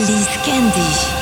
Lise Candy.